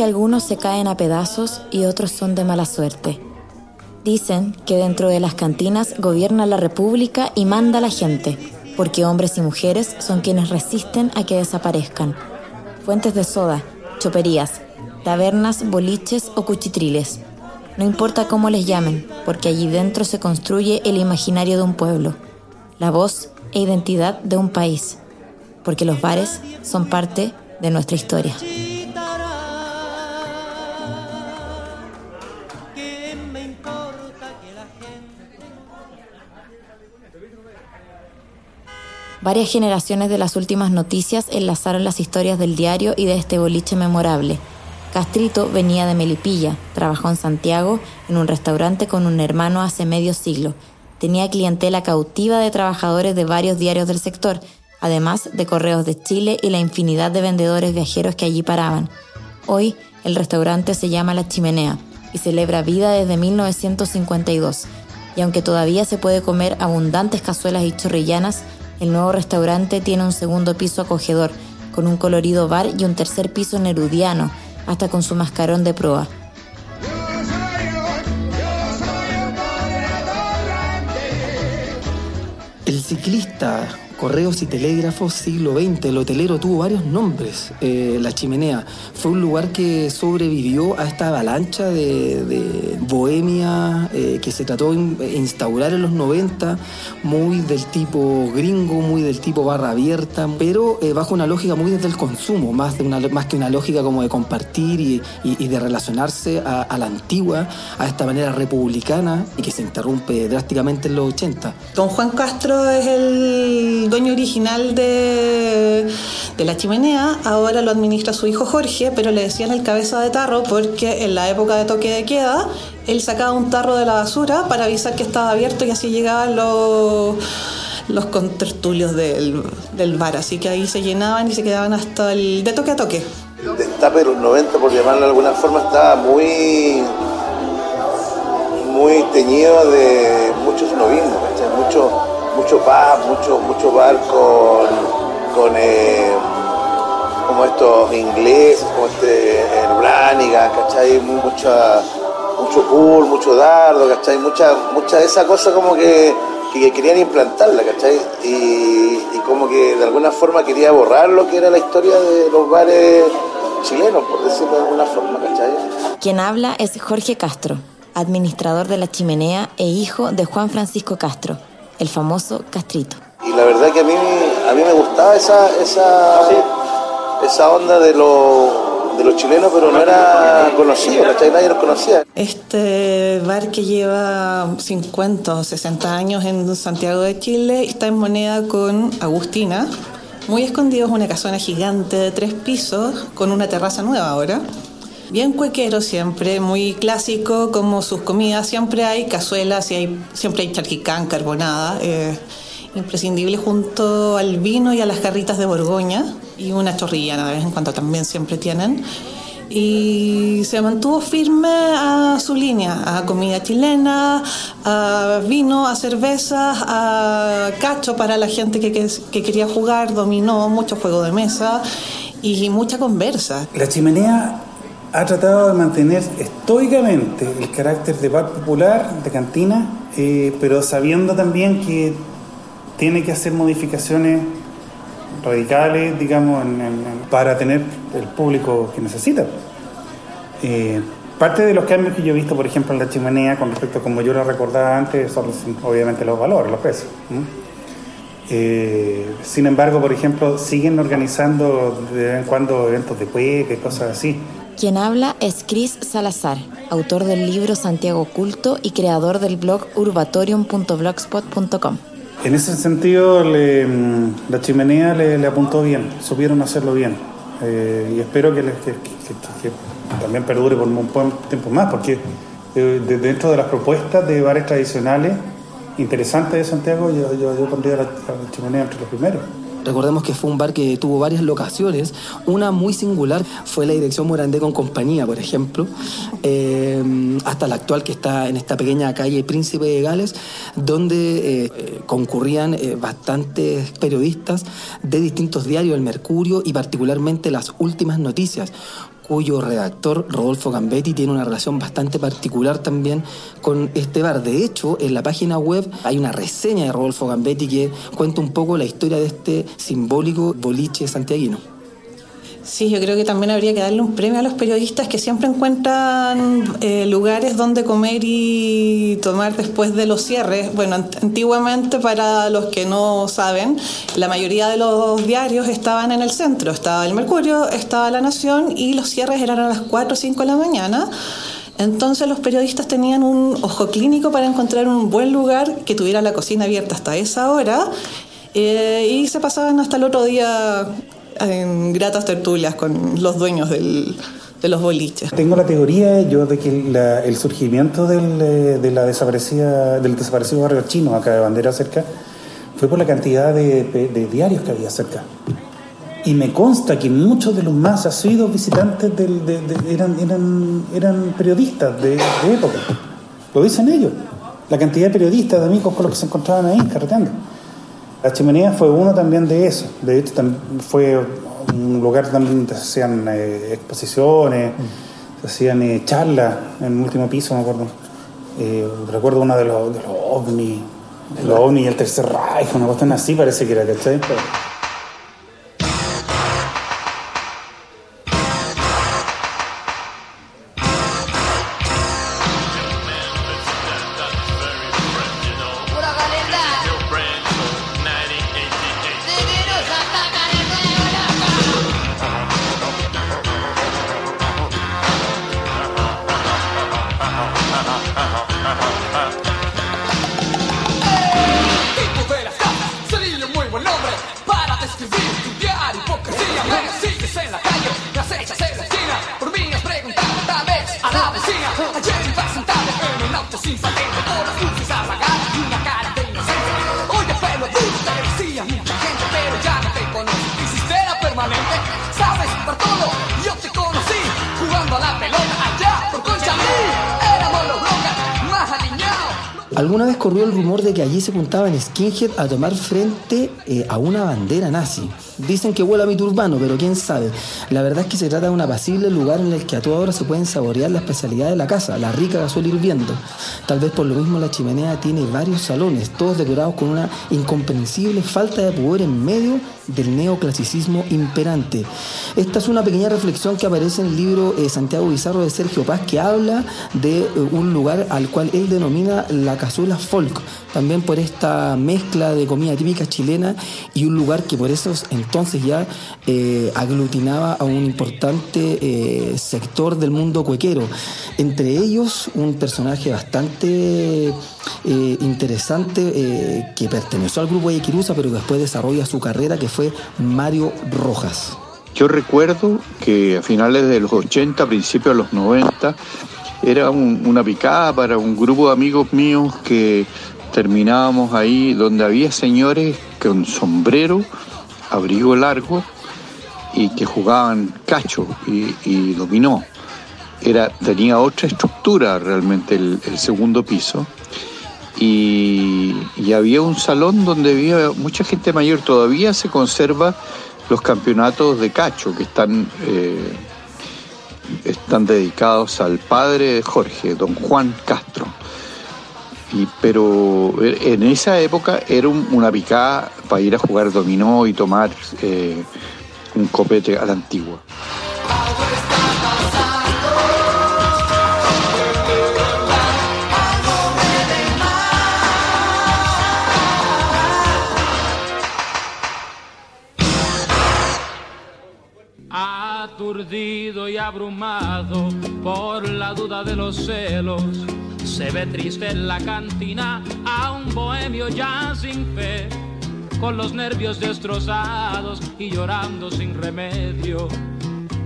Que algunos se caen a pedazos y otros son de mala suerte. Dicen que dentro de las cantinas gobierna la república y manda la gente, porque hombres y mujeres son quienes resisten a que desaparezcan. Fuentes de soda, choperías, tabernas, boliches o cuchitriles. No importa cómo les llamen, porque allí dentro se construye el imaginario de un pueblo, la voz e identidad de un país, porque los bares son parte de nuestra historia. Varias generaciones de las últimas noticias enlazaron las historias del diario y de este boliche memorable. Castrito venía de Melipilla, trabajó en Santiago en un restaurante con un hermano hace medio siglo. Tenía clientela cautiva de trabajadores de varios diarios del sector, además de Correos de Chile y la infinidad de vendedores viajeros que allí paraban. Hoy el restaurante se llama La Chimenea y celebra vida desde 1952. Y aunque todavía se puede comer abundantes cazuelas y chorrillanas, el nuevo restaurante tiene un segundo piso acogedor, con un colorido bar y un tercer piso nerudiano, hasta con su mascarón de proa. El ciclista Correos y Telégrafos, siglo XX. El hotelero tuvo varios nombres. Eh, la Chimenea fue un lugar que sobrevivió a esta avalancha de, bohemia eh, que se trató de instaurar en los 90, muy del tipo gringo, muy del tipo barra abierta, pero eh, bajo una lógica muy desde el consumo, más, de una, más que una lógica como de compartir y, de relacionarse a, la antigua, a esta manera republicana y que se interrumpe drásticamente en los 80. Don Juan Castro es el dueño original de, la chimenea, ahora lo administra su hijo Jorge, pero le decían el cabeza de tarro porque en la época de toque de queda, él sacaba un tarro de la basura para avisar que estaba abierto y así llegaban los los contertulios del, del bar, así que ahí se llenaban y se quedaban hasta el de toque a toque. El destape de los 90, por llamarlo de alguna forma, estaba muy muy teñido de muchos novismos, mucho mucho pub, mucho, mucho bar con, con eh, como estos ingleses, como este el Branigan, ¿cachai? Mucha, mucho pool, mucho dardo, ¿cachai? Mucha, mucha de esa cosa como que, que querían implantarla, ¿cachai? Y, y, como que de alguna forma quería borrar lo que era la historia de los bares chilenos, por decirlo de alguna forma, ¿cachai? Quien habla es Jorge Castro, administrador de la chimenea e hijo de Juan Francisco Castro el famoso castrito. Y la verdad que a mí, a mí me gustaba esa, esa, esa onda de, los chilenos, pero no era conocido, Nadie los conocía. Este bar que lleva 50 o 60 años en Santiago de Chile está en moneda con Agustina. Muy escondido es una casona gigante de tres pisos con una terraza nueva ahora bien cuequero siempre, muy clásico como sus comidas. Siempre hay cazuelas y hay, siempre hay charquicán, carbonada. Eh, imprescindible junto al vino y a las jarritas de Borgoña y una chorrillana de vez en cuando también siempre tienen. Y se mantuvo firme a su línea, a comida chilena, a vino, a cervezas, a cacho para la gente que, que, que quería jugar, dominó, mucho juego de mesa y mucha conversa. La chimenea ha tratado de mantener estoicamente el carácter de bar popular, de cantina, eh, pero sabiendo también que tiene que hacer modificaciones radicales, digamos, para tener el público que necesita. Eh, parte de los cambios que yo he visto, por ejemplo, en la chimenea, con respecto a como yo lo recordaba antes, son obviamente los valores, los precios. Eh, sin embargo, por ejemplo, siguen organizando de vez en cuando eventos de cueca y cosas así. Quien habla es Chris Salazar, autor del libro Santiago Oculto y creador del blog urbatorium.blogspot.com. En ese sentido, mm, la chimenea le, apuntó bien, supieron hacerlo bien. Eh, y espero que, también perdure por un buen tiempo más, porque eh, dentro de las propuestas de bares tradicionales interesantes de Santiago, yo, yo, pondría la, la chimenea entre los primeros. Recordemos que fue un bar que tuvo varias locaciones. Una muy singular fue la dirección Morandé con compañía, por ejemplo, eh, hasta la actual que está en esta pequeña calle Príncipe de Gales, donde eh, concurrían eh, bastantes periodistas de distintos diarios, el Mercurio y particularmente las últimas noticias cuyo redactor, Rodolfo Gambetti, tiene una relación bastante particular también con este bar. De hecho, en la página web hay una reseña de Rodolfo Gambetti que cuenta un poco la historia de este simbólico boliche santiaguino. Sí, yo creo que también habría que darle un premio a los periodistas que siempre encuentran eh, lugares donde comer y tomar después de los cierres. Bueno, antiguamente, para los que no saben, la mayoría de los diarios estaban en el centro. Estaba el Mercurio, estaba La Nación y los cierres eran a las 4 o 5 de la mañana. Entonces los periodistas tenían un ojo clínico para encontrar un buen lugar que tuviera la cocina abierta hasta esa hora eh, y se pasaban hasta el otro día en gratas tertulias con los dueños de los boliches. Tengo la teoría yo de que el surgimiento del, eh, de la del desaparecido barrio chino acá de Bandera cerca fue por la cantidad de, diarios que había cerca. Y me consta que muchos de los más asiduos visitantes del, eran, eran, eran periodistas de, época. Lo dicen ellos. La cantidad de periodistas, de amigos con los que se encontraban ahí carreteando. La chimenea fue uno también de eso. De hecho, fue un lugar donde se hacían eh, exposiciones, se hacían eh, charlas en el último piso, me acuerdo. Eh, recuerdo uno de los, de ovnis, los ovnis y el tercer Reich, una cuestión así parece que era, ¿cachai? Alguna vez corrió el rumor de que allí se juntaban skinhead a tomar frente eh, a una bandera nazi. Dicen que huele a mito urbano, pero quién sabe. La verdad es que se trata de un apacible lugar en el que a toda hora se pueden saborear la especialidad de la casa, la rica gasoil hirviendo. Tal vez por lo mismo la chimenea tiene varios salones, todos decorados con una incomprensible falta de poder en medio del neoclasicismo imperante. Esta es una pequeña reflexión que aparece en el libro eh, Santiago Bizarro de Sergio Paz, que habla de eh, un lugar al cual él denomina la cazuela folk, también por esta mezcla de comida típica chilena y un lugar que por esos entonces ya eh, aglutinaba a un importante sector del mundo cuequero. Entre ellos, un personaje bastante interesante que perteneció al grupo de Iquirusa, pero después desarrolla su carrera, que fue Mario Rojas. Yo recuerdo que a finales de los 80, principios de los 90, era una picada para un grupo de amigos míos que terminábamos ahí donde había señores con sombrero, abrigo largo y que jugaban cacho y, dominó. Era, tenía otra estructura realmente el, segundo piso y, había un salón donde había mucha gente mayor, todavía se conserva los campeonatos de cacho que están, eh, están dedicados al padre de Jorge, don Juan Castro. Pero en esa época era una picada para ir a jugar dominó y tomar eh, un copete a la antigua. aturdido y abrumado por la duda de los celos. Se ve triste en la cantina a un bohemio ya sin fe, con los nervios destrozados y llorando sin remedio.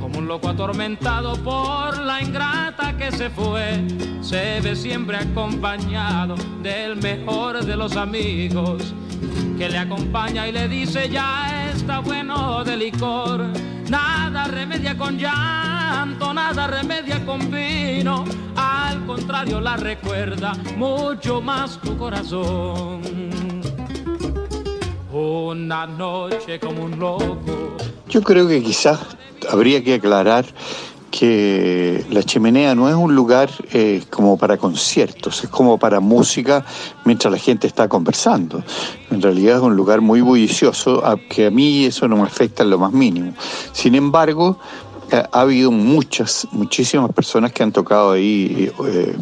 Como un loco atormentado por la ingrata que se fue, se ve siempre acompañado del mejor de los amigos que le acompaña y le dice ya está bueno de licor. Nada remedia con llanto, nada remedia con vino. Contrario, la recuerda tu corazón. Una noche como un loco. Yo creo que quizás habría que aclarar que la chimenea no es un lugar eh, como para conciertos, es como para música mientras la gente está conversando. En realidad es un lugar muy bullicioso, que a mí eso no me afecta en lo más mínimo. Sin embargo, ha habido muchas, muchísimas personas que han tocado ahí eh,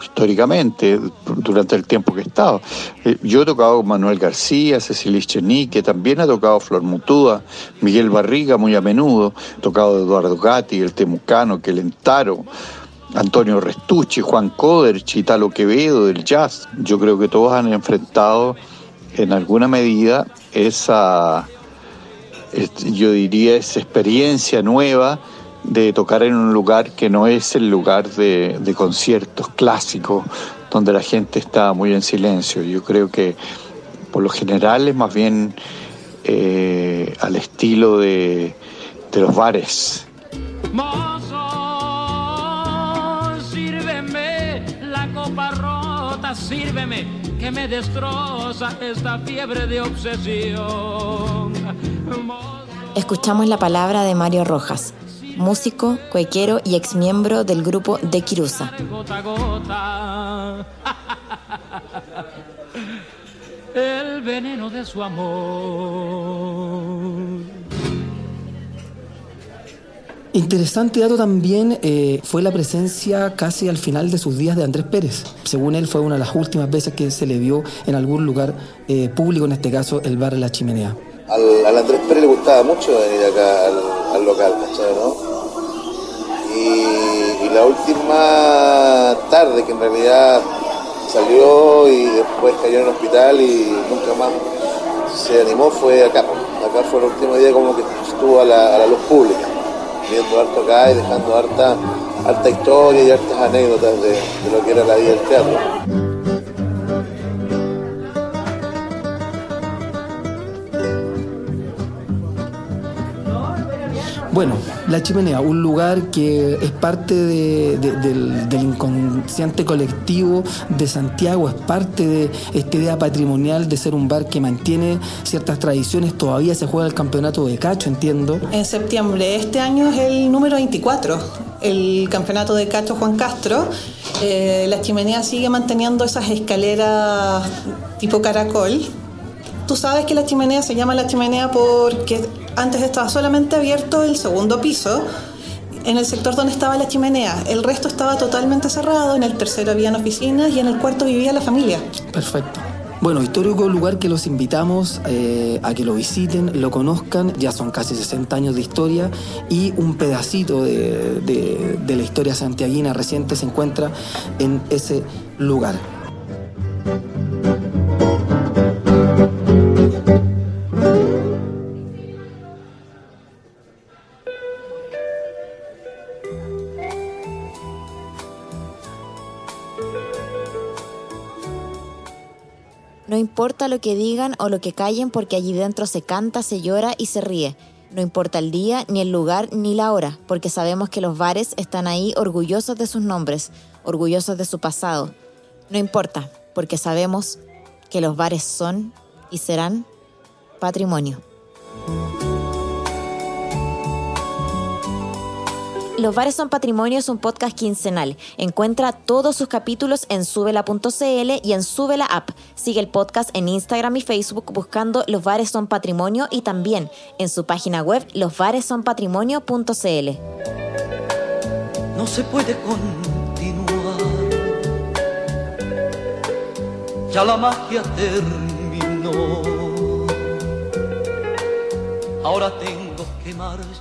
históricamente durante el tiempo que he estado. Eh, yo he tocado con Manuel García, Cecilia Chenique, también ha tocado Flor Mutúa, Miguel Barriga muy a menudo, he tocado Eduardo Gatti, el Temucano, Quelentaro. Antonio Restucci, Juan Coder, Chitalo Quevedo del jazz. Yo creo que todos han enfrentado en alguna medida esa, yo diría, esa experiencia nueva de tocar en un lugar que no es el lugar de, conciertos clásicos, donde la gente está muy en silencio. Yo creo que por lo general es más bien eh, al estilo de, los bares. Mozo, sírveme la copa rota, sírveme que me destroza esta fiebre de obsesión. Escuchamos la palabra de Mario Rojas, músico, cuequero y exmiembro del grupo De Quirusa. El veneno de su amor. Interesante dato también eh, fue la presencia casi al final de sus días de Andrés Pérez. Según él, fue una de las últimas veces que se le vio en algún lugar eh, público, en este caso el bar La Chimenea. Al, Andrés Pérez le gustaba mucho venir acá al, local, ¿cachai? ¿no? Y, la última tarde que en realidad salió y después cayó en el hospital y nunca más se animó fue acá. Acá fue el último día como que estuvo a la, luz pública viendo harto acá y dejando harta, harta historia y hartas anécdotas de lo que era la vida del teatro. Bueno, La Chimenea, un lugar que es parte del, inconsciente colectivo de Santiago, es parte de esta idea patrimonial de ser un bar que mantiene ciertas tradiciones. Todavía se juega el campeonato de cacho, entiendo. En septiembre, este año es el número 24, el campeonato de cacho Juan Castro. Eh, la Chimenea sigue manteniendo esas escaleras tipo caracol. Tú sabes que la chimenea se llama la chimenea porque antes estaba solamente abierto el segundo piso en el sector donde estaba la chimenea. El resto estaba totalmente cerrado, en el tercero habían oficinas y en el cuarto vivía la familia. Perfecto. Bueno, histórico lugar que los invitamos eh, a que lo visiten, lo conozcan, ya son casi 60 años de historia y un pedacito de, de la historia santiaguina reciente se encuentra en ese lugar. No importa lo que digan o lo que callen porque allí dentro se canta, se llora y se ríe. No importa el día, ni el lugar, ni la hora, porque sabemos que los bares están ahí orgullosos de sus nombres, orgullosos de su pasado. No importa, porque sabemos que los bares son y serán patrimonio. Los Bares son Patrimonio es un podcast quincenal. Encuentra todos sus capítulos en subela.cl y en subela app. Sigue el podcast en Instagram y Facebook buscando Los Bares son Patrimonio y también en su página web losbaresonpatrimonio.cl. No se puede continuar. Ya la magia terminó. Ahora tengo que marchar